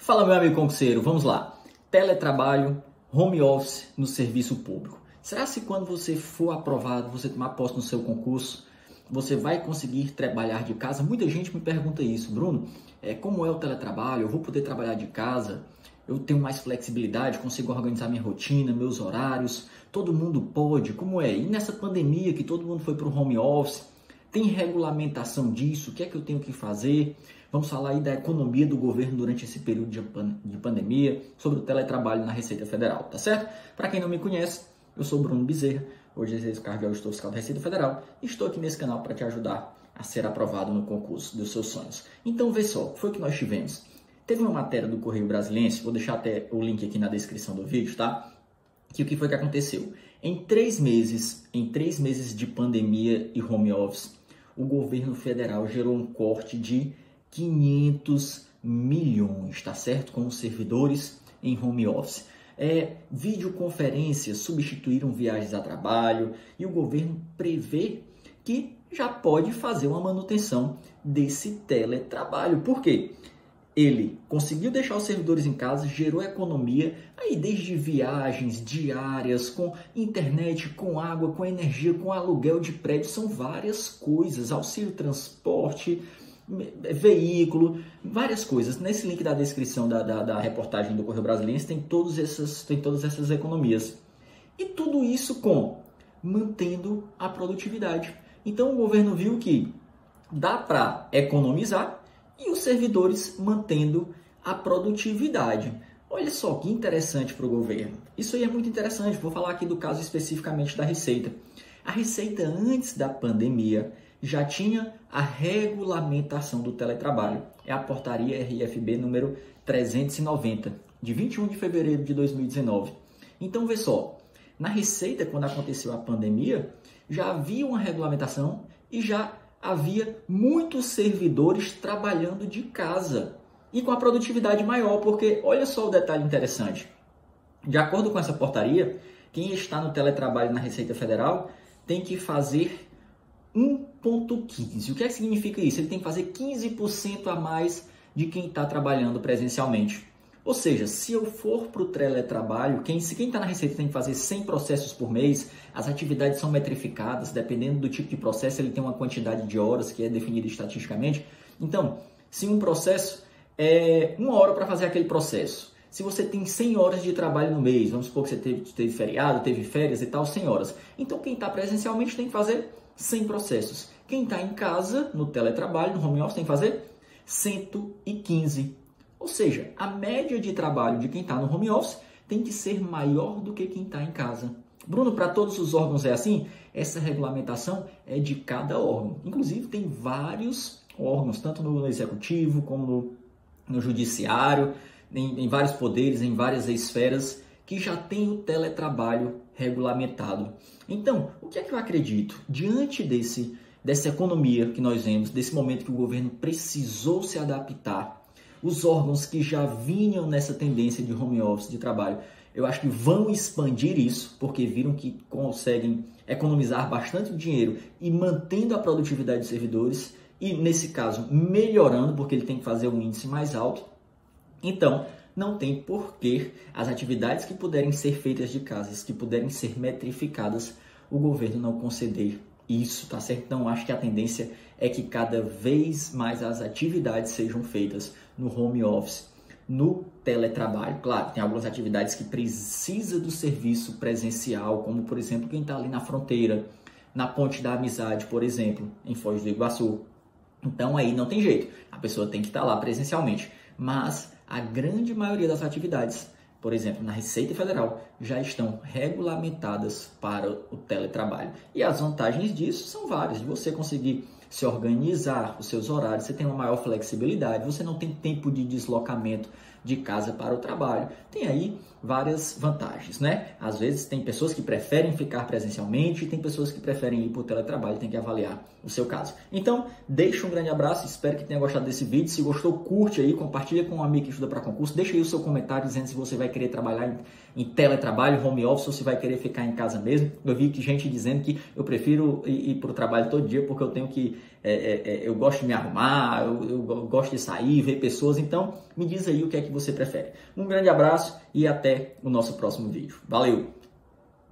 Fala, meu amigo concurseiro, vamos lá. Teletrabalho, home office no serviço público. Será se quando você for aprovado, você tomar posse no seu concurso, você vai conseguir trabalhar de casa? Muita gente me pergunta isso, Bruno. É, como é o teletrabalho? Eu vou poder trabalhar de casa? Eu tenho mais flexibilidade, consigo organizar minha rotina, meus horários. Todo mundo pode, como é? E nessa pandemia que todo mundo foi para o home office, tem regulamentação disso? O que é que eu tenho que fazer? Vamos falar aí da economia do governo durante esse período de pandemia, sobre o teletrabalho na Receita Federal, tá certo? Para quem não me conhece, eu sou Bruno Bezerra, hoje exerço cargo de auditor fiscal da Receita Federal e estou aqui nesse canal para te ajudar a ser aprovado no concurso dos seus sonhos. Então, vê só, foi o que nós tivemos. Teve uma matéria do Correio Brasiliense, vou deixar até o link aqui na descrição do vídeo, tá? Que o que foi que aconteceu? Em três meses, em três meses de pandemia e home office, o governo federal gerou um corte de 500 milhões, tá certo? Com os servidores em home office. É, videoconferências substituíram viagens a trabalho e o governo prevê que já pode fazer uma manutenção desse teletrabalho. Por quê? Ele conseguiu deixar os servidores em casa, gerou economia, aí desde viagens diárias, com internet, com água, com energia, com aluguel de prédio, são várias coisas, auxílio transporte, veículo, várias coisas. Nesse link da descrição da, da, da reportagem do Correio Brasileiro tem, todos tem todas essas economias. E tudo isso com mantendo a produtividade. Então o governo viu que dá para economizar e os servidores mantendo a produtividade. Olha só que interessante para o governo. Isso aí é muito interessante. Vou falar aqui do caso especificamente da Receita. A Receita antes da pandemia já tinha a regulamentação do teletrabalho. É a portaria RFB número 390, de 21 de fevereiro de 2019. Então, vê só, na Receita, quando aconteceu a pandemia, já havia uma regulamentação e já havia muitos servidores trabalhando de casa e com a produtividade maior, porque olha só o detalhe interessante. De acordo com essa portaria, quem está no teletrabalho na Receita Federal tem que fazer 1,15. O que, é que significa isso? Ele tem que fazer 15% a mais de quem está trabalhando presencialmente. Ou seja, se eu for para o teletrabalho, quem, se quem está na Receita tem que fazer 100 processos por mês, as atividades são metrificadas, dependendo do tipo de processo, ele tem uma quantidade de horas que é definida estatisticamente. Então, se um processo é uma hora para fazer aquele processo, se você tem 100 horas de trabalho no mês, vamos supor que você teve, teve feriado, teve férias e tal, 100 horas. Então, quem está presencialmente tem que fazer 100 processos. Quem está em casa, no teletrabalho, no home office, tem que fazer 115. Ou seja, a média de trabalho de quem está no home office tem que ser maior do que quem está em casa. Bruno, para todos os órgãos é assim? Essa regulamentação é de cada órgão. Inclusive, tem vários órgãos, tanto no executivo como no, no judiciário, em, em vários poderes, em várias esferas, que já tem o teletrabalho regulamentado. Então, o que é que eu acredito? Diante desse, dessa economia que nós vemos, desse momento que o governo precisou se adaptar, os órgãos que já vinham nessa tendência de home office, de trabalho, eu acho que vão expandir isso, porque viram que conseguem economizar bastante dinheiro e mantendo a produtividade dos servidores, e nesse caso melhorando, porque ele tem que fazer um índice mais alto. Então, não tem porquê as atividades que puderem ser feitas de casas, que puderem ser metrificadas, o governo não conceder isso, tá certo? Então, acho que a tendência é que cada vez mais as atividades sejam feitas no home office, no teletrabalho. Claro, tem algumas atividades que precisa do serviço presencial, como, por exemplo, quem está ali na fronteira, na Ponte da Amizade, por exemplo, em Foz do Iguaçu. Então, aí não tem jeito, a pessoa tem que estar tá lá presencialmente. Mas a grande maioria das atividades, por exemplo, na Receita Federal, já estão regulamentadas para o teletrabalho. E as vantagens disso são várias, de você conseguir se organizar os seus horários, você tem uma maior flexibilidade, você não tem tempo de deslocamento de casa para o trabalho. Tem aí várias vantagens, né? Às vezes tem pessoas que preferem ficar presencialmente e tem pessoas que preferem ir para o teletrabalho, tem que avaliar o seu caso. Então, deixa um grande abraço, espero que tenha gostado desse vídeo. Se gostou, curte aí, compartilha com um amigo que estuda para concurso, deixa aí o seu comentário dizendo se você vai querer trabalhar em, em teletrabalho, home office, ou se vai querer ficar em casa mesmo. Eu vi que gente dizendo que eu prefiro ir, ir para o trabalho todo dia porque eu tenho que é, é, eu gosto de me arrumar, eu, eu gosto de sair, ver pessoas. Então, me diz aí o que é que você prefere. Um grande abraço e até o nosso próximo vídeo. Valeu!